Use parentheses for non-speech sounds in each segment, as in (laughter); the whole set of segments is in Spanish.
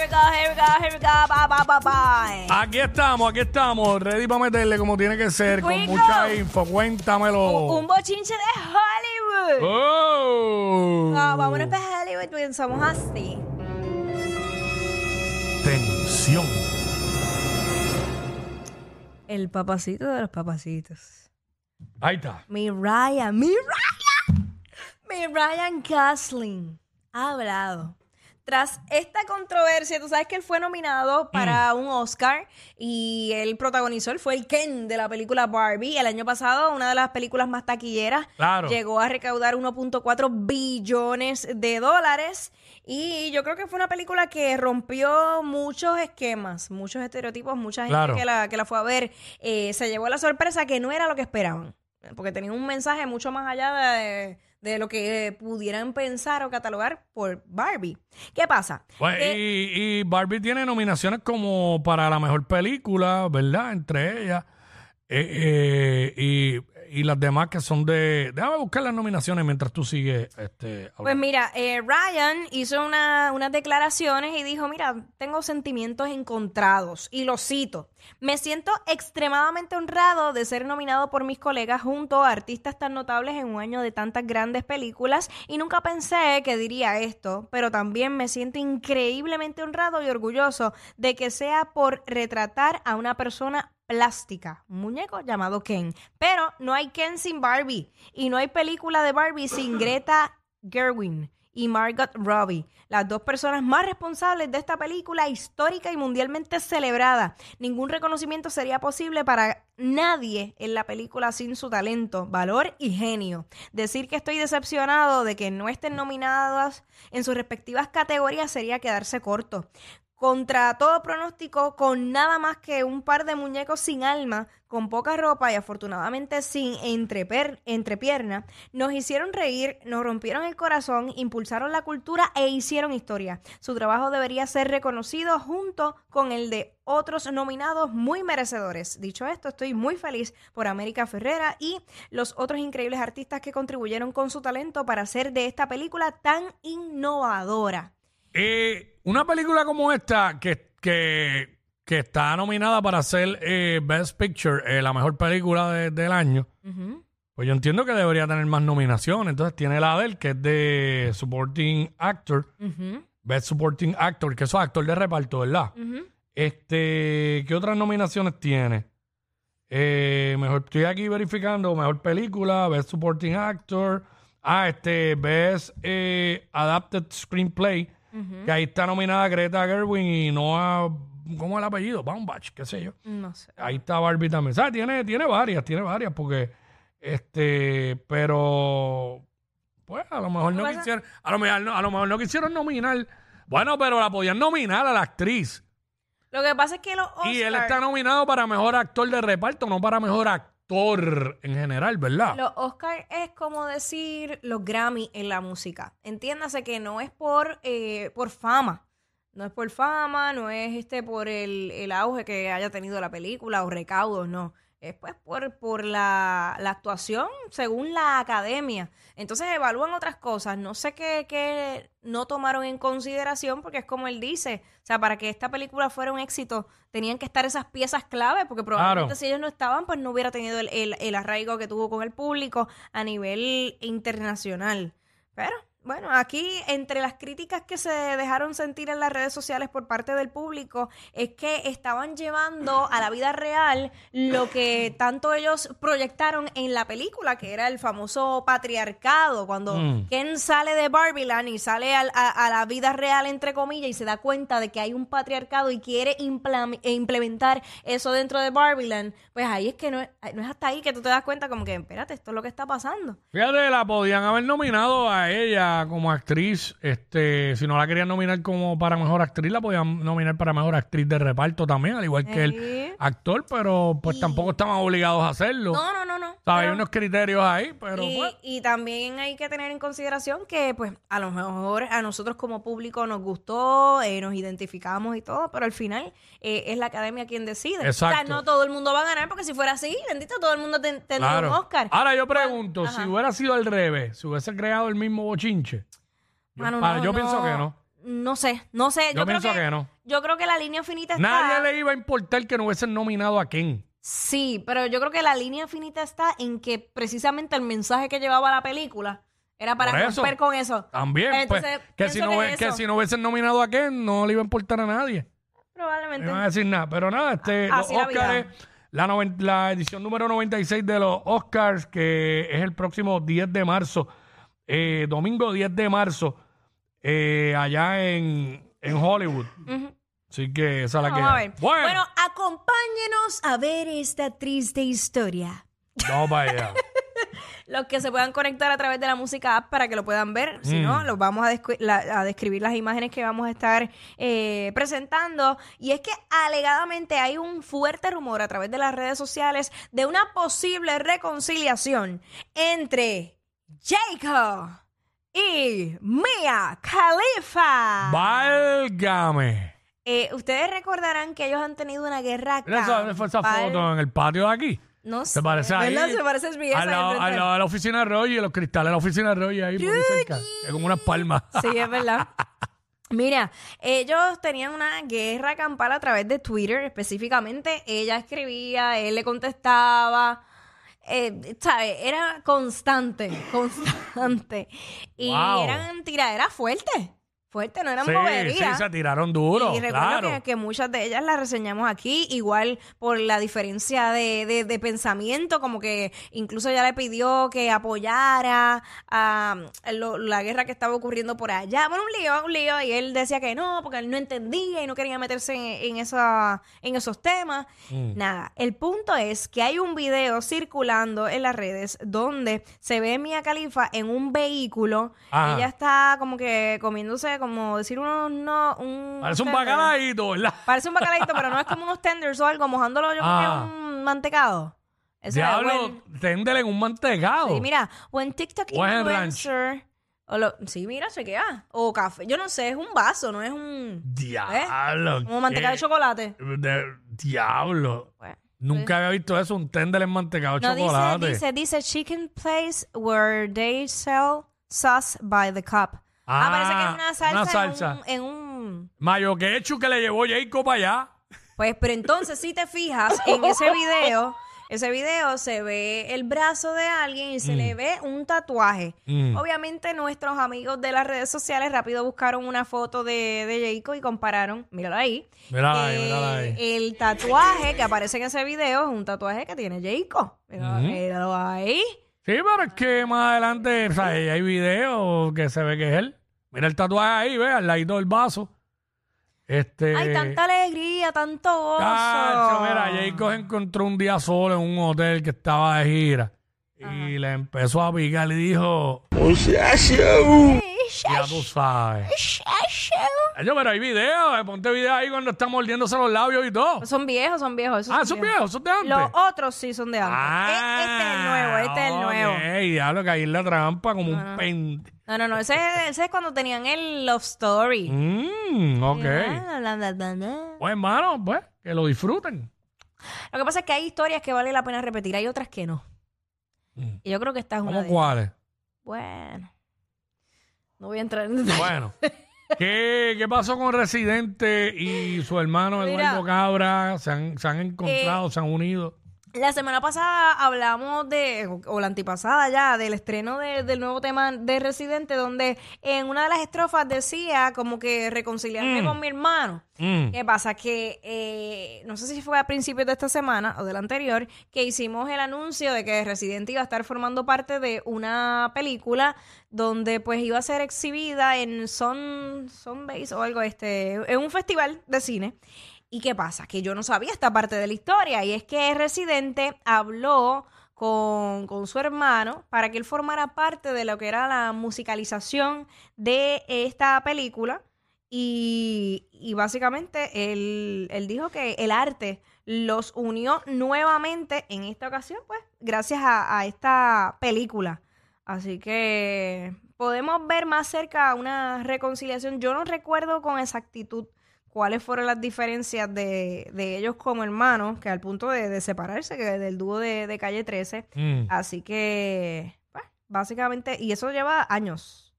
Here we go, here we go, here we go, ba, ba, ba, ba. Aquí estamos, aquí estamos, ready para meterle como tiene que ser, con Quico. mucha info. Cuéntamelo. Un bochinche de Hollywood. Oh. Ah, vámonos para Hollywood porque somos así. Tensión. El papacito de los papacitos. Ahí está. Mi Ryan, mi Ryan. Mi Ryan Gosling ha hablado. Tras esta controversia, tú sabes que él fue nominado para un Oscar y él protagonizó, él fue el Ken de la película Barbie. El año pasado, una de las películas más taquilleras, Claro. llegó a recaudar 1.4 billones de dólares. Y yo creo que fue una película que rompió muchos esquemas, muchos estereotipos, mucha gente Claro. que, la, que la fue a ver eh, se llevó la sorpresa que no era lo que esperaban. Porque tenía un mensaje mucho más allá de, de lo que pudieran pensar o catalogar por Barbie. ¿Qué pasa? Pues, Que- y, y Barbie tiene nominaciones como para la mejor película, ¿verdad? Entre ellas. Eh, eh, y, y las demás que son de. Déjame buscar las nominaciones mientras tú sigues. Este, Pues hablando. mira, eh, Ryan hizo una- unas declaraciones y dijo, mira, tengo sentimientos encontrados. Y lo cito, me siento extremadamente honrado de ser nominado por mis colegas junto a artistas tan notables en un año de tantas grandes películas y nunca pensé que diría esto, pero también me siento increíblemente honrado y orgulloso de que sea por retratar a una persona plástica, un muñeco llamado Ken. Pero no hay Ken sin Barbie y no hay película de Barbie sin (clears throat) Greta Gerwin y Margot Robbie, las dos personas más responsables de esta película histórica y mundialmente celebrada. Ningún reconocimiento sería posible para nadie en la película sin su talento, valor y genio. Decir que estoy decepcionado de que no estén nominadas en sus respectivas categorías sería quedarse corto contra todo pronóstico, con nada más que un par de muñecos sin alma, con poca ropa y afortunadamente sin entrepierna, nos hicieron reír, nos rompieron el corazón, impulsaron la cultura e hicieron historia. Su trabajo debería ser reconocido junto con el de otros nominados muy merecedores. Dicho esto, estoy muy feliz por América Ferrera y los otros increíbles artistas que contribuyeron con su talento para hacer de esta película tan innovadora. Eh, una película como esta, que, que, que está nominada para ser eh, Best Picture, eh, la mejor película de- del año, Ujú. pues yo entiendo que debería tener más nominaciones. Entonces tiene la de él, que es de Supporting Actor, Ujú. Best Supporting Actor, que eso es actor de reparto, ¿verdad? Ujú. Este, ¿qué otras nominaciones tiene? Eh, mejor, estoy aquí verificando, mejor película, Best Supporting Actor, ah, este, Best eh, Adapted Screenplay, que ahí está nominada Greta Gerwin y Noah, ¿cómo es el apellido? Baumbach, qué sé yo. No sé. Ahí está Barbie también. Sea, tiene, tiene varias, tiene varias, porque, este, pero, pues, a lo mejor no pasa? quisieron, a lo mejor no, a lo mejor no quisieron nominar. Bueno, pero la podían nominar a la actriz. Lo que pasa es que los Oscar, Y él está nominado para mejor actor de reparto, no para mejor actor en general, ¿verdad? los Oscar es como decir los Grammy en la música. Entiéndase que no es por, eh, por fama. No es por fama, no es este por el, el auge que haya tenido la película o recaudos, no. Es pues por, por la, la actuación según la academia. Entonces evalúan otras cosas. No sé qué, qué no tomaron en consideración porque es como él dice. O sea, para que esta película fuera un éxito tenían que estar esas piezas clave porque probablemente Claro. si ellos no estaban pues no hubiera tenido el, el- el arraigo que tuvo con el público a nivel internacional. Pero bueno, aquí entre las críticas que se dejaron sentir en las redes sociales por parte del público es que estaban llevando a la vida real lo que tanto ellos proyectaron en la película, que era el famoso patriarcado, cuando Mm. Ken sale de Barbieland y sale al- a, a la vida real, entre comillas, y se da cuenta de que hay un patriarcado y quiere e implementar eso dentro de Barbieland, pues ahí es que no, es- no es hasta ahí que tú te das cuenta como que, espérate, esto es lo que está pasando. Fíjate, la podían haber nominado a ella como actriz. Este, si no la querían nominar como para mejor actriz, la podían nominar para mejor actriz de reparto también, al igual que el actor, pero pues tampoco estaban obligados a hacerlo. No, no. ¿Sabes? Hay unos criterios ahí, pero y, pues, y también hay que tener en consideración que, pues, a lo mejor a nosotros como público nos gustó, eh, nos identificamos y todo, pero al final eh, es la academia quien decide. O sea, Exacto. no todo el mundo va a ganar, porque si fuera así, bendito, todo el mundo ten- tendría claro. un Oscar. Ahora yo pregunto, Ajá. si hubiera sido al revés, si hubiese creado el mismo bochinche. Yo, Mano, ah, no, yo pienso que no. No sé, no sé. Yo, Yo, creo pienso que, no. Yo creo que la línea finita está. Nadie le iba a importar que no hubiesen nominado a Ken. Sí, pero yo creo que la línea finita está en que precisamente el mensaje que llevaba la película era para Por eso. romper con eso. También, Entonces, pues, que si, no, que hue- es que eso. si no hubiesen nominado a Ken, no le iba a importar a nadie. No Probablemente. iban a decir nada. Pero nada, este, los Así la vida. Oscars, la, noven- la edición número 96 de los Oscars, que es el próximo 10 de marzo, eh, domingo 10 de marzo, eh, allá en, en Hollywood. Ujú. Así que esa es la que Vamos a hay. ver. Bueno, Bueno, acompáñenos a ver esta triste historia. vamos para allá. (laughs) Los que se puedan conectar a través de la música app para que lo puedan ver. Si Mm. no, los vamos a, descu- la- a describir las imágenes que vamos a estar eh, presentando. Y es que alegadamente hay un fuerte rumor a través de las redes sociales de una posible reconciliación entre Jacob y Mia Khalifa. Válgame. Eh, Ustedes recordarán que ellos han tenido una guerra Mira esa, ¿dónde fue esa campal. foto en el patio de aquí. No sé. Se parece ahí. ¿verdad? Se parece bien. Al lado, al lado de la oficina de Roy y los cristales de la oficina de Roy ahí por ahí cerca. que Con unas palmas. Sí, es verdad. (laughs) Mira, ellos tenían una guerra campal a través de Twitter, específicamente. Ella escribía, él le contestaba. Eh, ¿sabes? Era constante, (laughs) constante. Y Wow. eran tiraderas fuertes. Fuertes, no eran sí, boberías. sí, se tiraron duro. Y recuerdo claro. que, que muchas de ellas las reseñamos aquí, igual por la diferencia de, de- de pensamiento, como que incluso ella le pidió que apoyara a lo- la guerra que estaba ocurriendo por allá. Bueno, un lío, un lío, y él decía que no, porque él no entendía y no quería meterse en, en esa, en esos temas. Mm. Nada, el punto es que hay un video circulando en las redes donde se ve Mia Khalifa en un vehículo. Ajá. Ella está como que comiéndose, como decir unos no, un Parece un bacalaíto, ¿verdad? Parece un bacalaíto, pero no es como unos tenders o algo, mojándolo yo Ah. con un mantecado. Eso Diablo, téndele en un mantecado. Sí, mira, o en TikTok O en influencer. O lo, sí, mira, chequea. O café. Yo no sé, es un vaso, no es un. Diablo. Como manteca de chocolate. de- diablo. Bueno, Nunca había visto eso, un téndele en mantecado de No, dice, chocolate. dice, dice chicken place where they sell sauce by the cup. Ah, Ah, parece que es una salsa, una salsa. En, un, en un- Mayo quechu que le llevó Jacob para allá. Pues, pero entonces, si te fijas en (laughs) ese video, ese video se ve el brazo de alguien y se le ve un tatuaje. Mm. Obviamente, nuestros amigos de las redes sociales rápido buscaron una foto de, de Jacob y compararon, míralo ahí. Mírala ahí, que mírala ahí. El tatuaje que aparece en ese video es un tatuaje que tiene Jacob. Míralo, míralo ahí. Sí, pero es que más adelante, o sea, hay videos que se ve que es él. Mira el tatuaje ahí, ve, al ladito del vaso. Este. Hay tanta alegría, tanto gozo. Cacho, mira, Jacob encontró un día solo en un hotel que estaba de gira. Y le empezó a picar y dijo, ya tú sabes. Yo, pero hay videos, eh, ponte video ahí cuando está mordiéndose los labios y todo. Son viejos, son viejos. esos Ah, son viejos, son de antes. Los otros sí son de antes. Ah, E- este es el nuevo, este ok, diablo, caí en la trampa como un pen. No, no, no, ese, ese es cuando tenían el Love Story. Mm, ok. Ah. Pues, hermano, pues, que lo disfruten. Lo que pasa es que hay historias que vale la pena repetir, hay otras que no. Mm. Y yo creo que esta es una ¿Cómo de cuáles? Bueno. No voy a entrar en detalle. Bueno. ¿Qué, ¿Qué pasó con Residente y su hermano Mira. Eduardo Cabra? ¿Se han, se han encontrado, se han unido? La semana pasada hablamos de, o la antipasada ya, del estreno de- del nuevo tema de Residente, donde en una de las estrofas decía como que reconciliarme Mm. con mi hermano. Mm. ¿Qué pasa? Que eh, no sé si fue a principios de esta semana o del anterior que hicimos el anuncio de que Residente iba a estar formando parte de una película donde pues iba a ser exhibida en Son, Base o algo este, en un festival de cine. ¿Y qué pasa? Que yo no sabía esta parte de la historia y es que Residente habló con, con su hermano para que él formara parte de lo que era la musicalización de esta película y, básicamente él, él dijo que el arte los unió nuevamente en esta ocasión, pues, gracias a esta película. Así que podemos ver más cerca una reconciliación. Yo no recuerdo con exactitud cuáles fueron las diferencias de, de ellos como hermanos, que al punto de, de separarse, que del dúo de, de Calle 13. Mm. Así que, pues, básicamente, y eso lleva años.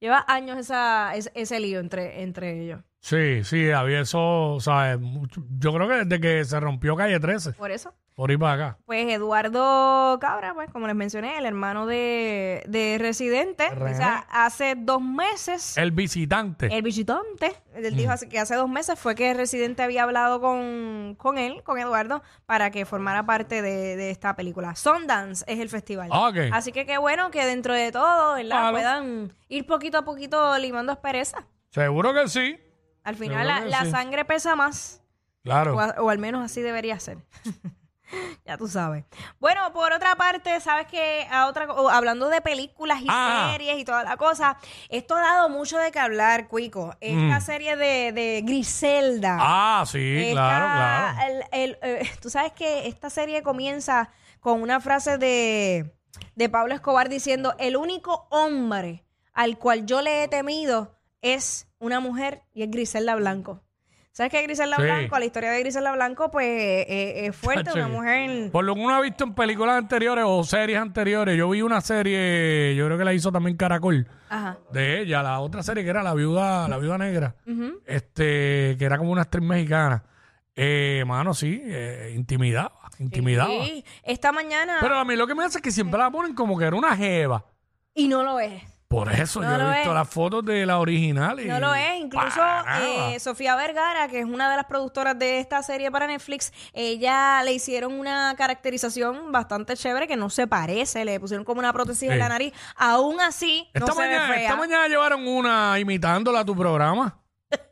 Lleva años esa, ese, ese lío entre, entre ellos. Sí, sí, había eso, ¿sabes? Mucho- yo creo que desde que se rompió Calle 13, Por eso. Por ir para acá. Pues Eduardo Cabra, pues como les mencioné, el hermano de, de Residente, René. o sea, hace dos meses, El visitante. el visitante, él dijo que hace dos meses fue que Residente había hablado con, con él, con Eduardo, para que formara parte de, de esta película. Sundance es el festival. Ah, ok. Así que qué bueno que dentro de todo, ¿verdad? Claro. Puedan ir poquito a poquito limando asperezas. Seguro que sí. Al final Seguro la, que la sí. sangre pesa más. Claro. A- o al menos así debería ser. (laughs) (laughs) ya tú sabes. Bueno, por otra parte, sabes que a otra, hablando de películas y Ah. series y toda la cosa, esto ha dado mucho de qué hablar, Cuico. Esta Mm. serie de, de Griselda. Ah, sí, Esta- claro, claro. el- el, eh, tú sabes que esta serie comienza con una frase de, de Pablo Escobar diciendo, el único hombre al cual yo le he temido es una mujer y es Griselda Blanco. ¿Sabes qué Griselda Sí. Blanco? La historia de Griselda Blanco, pues, eh, es fuerte. Una mujer... Por lo que uno ha visto en películas anteriores o series anteriores, yo vi una serie, yo creo que la hizo también Caracol, Ajá. de ella, la otra serie que era La Viuda, la viuda Negra, Ujú. este, que era como una actriz mexicana. Eh, mano, sí, eh, intimidaba, intimidaba. Sí. Esta mañana... Pero a mí lo que me hace es que siempre la ponen como que era una jeva. Y no lo es. Por eso No yo lo he visto es. las fotos de la original. Y No lo es. Incluso para nada. eh, Sofía Vergara, que es una de las productoras de esta serie para Netflix, ella le hicieron una caracterización bastante chévere que no se parece. Le pusieron como una prótesis en Sí. la nariz. Aún así, esta, no se ve fea. esta mañana llevaron una imitándola a tu programa. (laughs)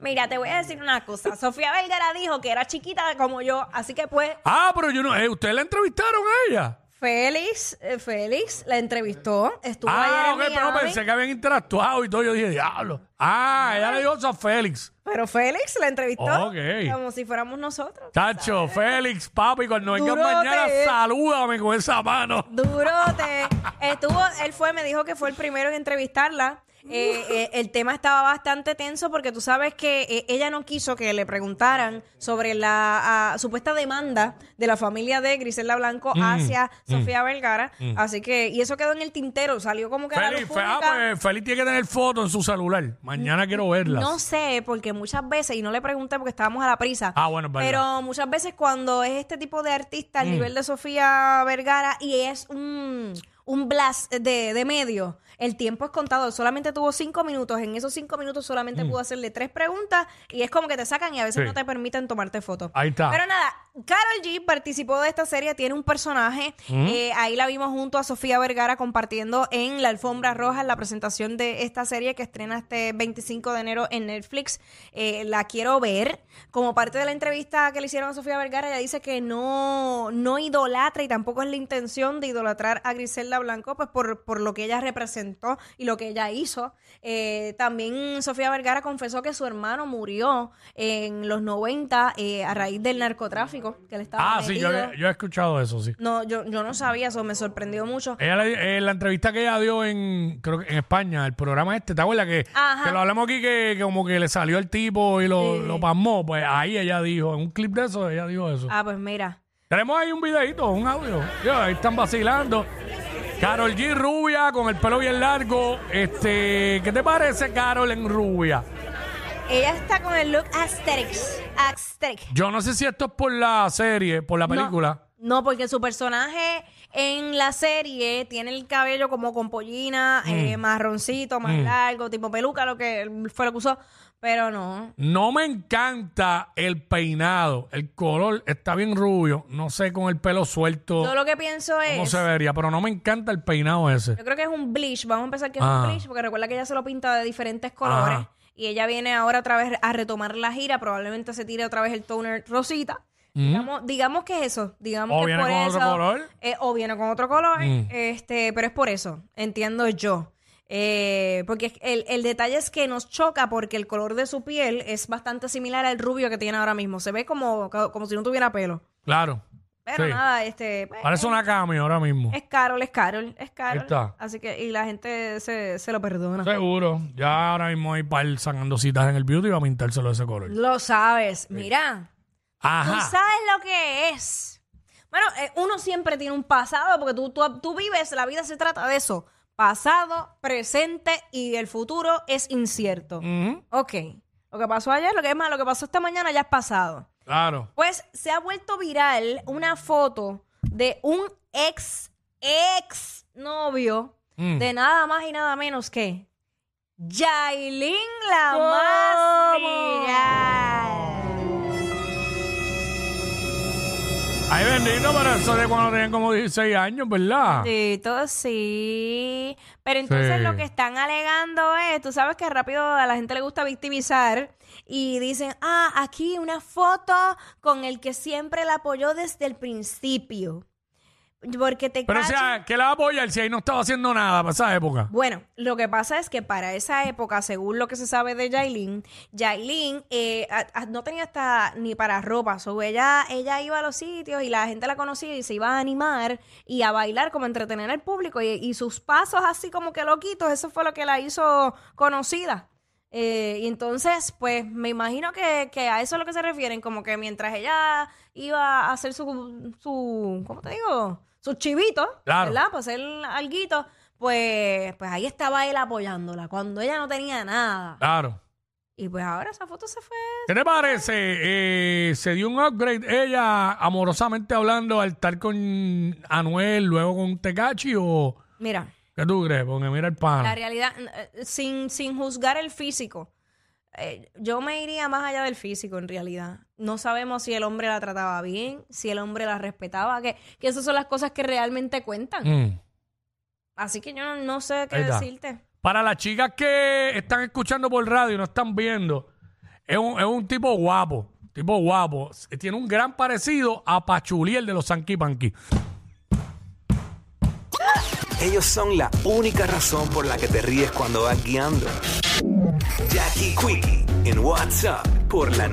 Mira, te voy a decir una cosa. (laughs) Sofía Vergara dijo que era chiquita como yo, así que pues Ah, pero yo no. Eh, ¿Ustedes la entrevistaron a ella? Félix, eh, Félix la entrevistó. Estuvo Ah, ok, ayer en pero Miami, pensé que habían interactuado y todo. Yo dije, diablo. Ah, ella le dijo eso a Félix. pero Félix la entrevistó Ok. como si fuéramos nosotros. Chacho, Félix, papi, cuando vengas Durote. mañana, salúdame con esa mano. Durote. Estuvo, él fue, me dijo que fue el primero en entrevistarla. Eh, eh, el tema estaba bastante tenso porque tú sabes que eh, ella no quiso que le preguntaran sobre la ah, supuesta demanda de la familia de Griselda Blanco Mm, hacia Sofía Vergara. Así que, y eso quedó en el tintero, salió como que a luz fe- ah, pues, Félix tiene que tener fotos en su celular. Mañana quiero verlas. No sé, porque muchas veces, y no le pregunté porque estábamos a la prisa, Ah, bueno. Mm. pero muchas veces cuando es este tipo de artista, al nivel de Sofía Vergara, y es un, un blast de, de medio, el tiempo es contado. Solamente tuvo cinco minutos. En esos cinco minutos solamente pudo hacerle tres preguntas y es como que te sacan y a veces Mm. Sí. no te permiten tomarte fotos. Ahí está. Pero nada, Carol G participó de esta serie, tiene un personaje. Mm. eh, ahí la vimos junto a Sofía Vergara compartiendo en la alfombra roja la presentación de esta serie que estrena este 25 de enero en Netflix. Eh, la quiero ver. Como parte de la entrevista que le hicieron a Sofía Vergara, ella dice que no, no idolatra y tampoco es la intención de idolatrar a Griselda Blanco, pues por, por lo que ella representó y lo que ella hizo. Eh, también Sofía Vergara confesó que su hermano murió en los 90 eh, a raíz del narcotráfico que le estaba Ah, sí, yo, metido. he- yo he escuchado eso, sí. No, yo, yo no sabía eso, me sorprendió mucho. Ella le- eh, la entrevista que ella dio en creo que en España, el programa este, ¿te acuerdas que, Ajá. que lo hablamos aquí que, que como que le salió el tipo y lo, Sí. lo pasmó? Pues ahí ella dijo, en un clip de eso, ella dijo eso. Ah, pues mira. Tenemos ahí un videito, un audio. Ya, ahí están vacilando. Carol G rubia con el pelo bien largo. Este, ¿qué te parece Carol en rubia? Ella está con el look aesthetics. Aesthetic. Yo no sé si esto es por la serie, por la película. No, no, porque su personaje en la serie tiene el cabello como con pollina, eh, Mm. marroncito, más largo, tipo peluca, lo que fue lo que usó. Pero no. No me encanta el peinado. El color está bien rubio. No sé con el pelo suelto Yo lo que pienso es. se vería, pero no me encanta el peinado ese. Yo creo que es un bleach. Vamos a empezar que es Ah. un bleach, porque recuerda que ella se lo pinta de diferentes colores. Ajá. Y ella viene ahora otra vez a retomar la gira. Probablemente se tire otra vez el toner rosita. Digamos, digamos que es eso. Digamos O que viene por con eso, otro color. eh, o viene con otro color. Mm. Este, pero es por eso. Entiendo yo. Eh, porque el, el detalle es que nos choca porque el color de su piel es bastante similar al rubio que tiene ahora mismo. Se ve como, como si no tuviera pelo. Claro. Pero Sí. nada, este. pues, Parece una Cami ahora mismo. Es Carol, es Carol, es Carol. está. Así que, y la gente se, se lo perdona. Seguro. Ya ahora mismo hay par sacando citas en el beauty y va a pintárselo de ese color. Lo sabes. Mira, tú Ajá. sabes lo que es. Bueno, eh, uno siempre tiene un pasado porque tú, tú, tú vives, la vida se trata de eso. Pasado, presente y el futuro es incierto. Ujú, Ok. Lo que pasó ayer, lo que es más, lo que pasó esta mañana ya es pasado. Claro. Pues se ha vuelto viral una foto de un ex, ex novio Mm. de nada más y nada menos que Yailin la más viral. Ay, bendito, pero eso de cuando tenían como 16 años, ¿verdad? Tito, sí. Pero entonces Sí. lo que están alegando es, tú sabes que rápido a la gente le gusta victimizar y dicen, ah, aquí una foto con el que siempre la apoyó desde el principio. Porque te Pero o sea, ¿qué la va a apoyar si ahí no estaba haciendo nada para esa época? Bueno, lo que pasa es que para esa época, según lo que se sabe de Yailin, Yailin eh, a- a- no tenía hasta ni para ropa. So, ella, ella iba a los sitios y la gente la conocía y se iba a animar y a bailar como entretener al público. Y, y sus pasos así como que loquitos, eso fue lo que la hizo conocida. Eh, y entonces, pues me imagino que, que a eso es lo que se refieren, como que mientras ella iba a hacer su, su ¿cómo te digo? Sus chivitos, Claro. ¿verdad? Para hacer alguito, pues, pues ahí estaba él apoyándola, cuando ella no tenía nada. Claro. Y pues ahora esa foto se fue. ¿Qué te parece? Eh, se dio un upgrade ella amorosamente hablando al estar con Anuel, luego con Tecachi o Mira, qué tú crees? Porque mira el la pana. realidad, eh, sin, sin juzgar el físico, eh, yo me iría más allá del físico en realidad. No sabemos si el hombre la trataba bien, si el hombre la respetaba, que, que esas son las cosas que realmente cuentan. Mm. Así que yo no, no sé qué decirte. Para las chicas que están escuchando por radio y no están viendo, es un, es un tipo guapo. Tipo guapo. Tiene un gran parecido a Pachuli, el de los Sanky Panky. Ellos son la única razón por la que te ríes cuando vas guiando. Jackie Quickie en WhatsApp por la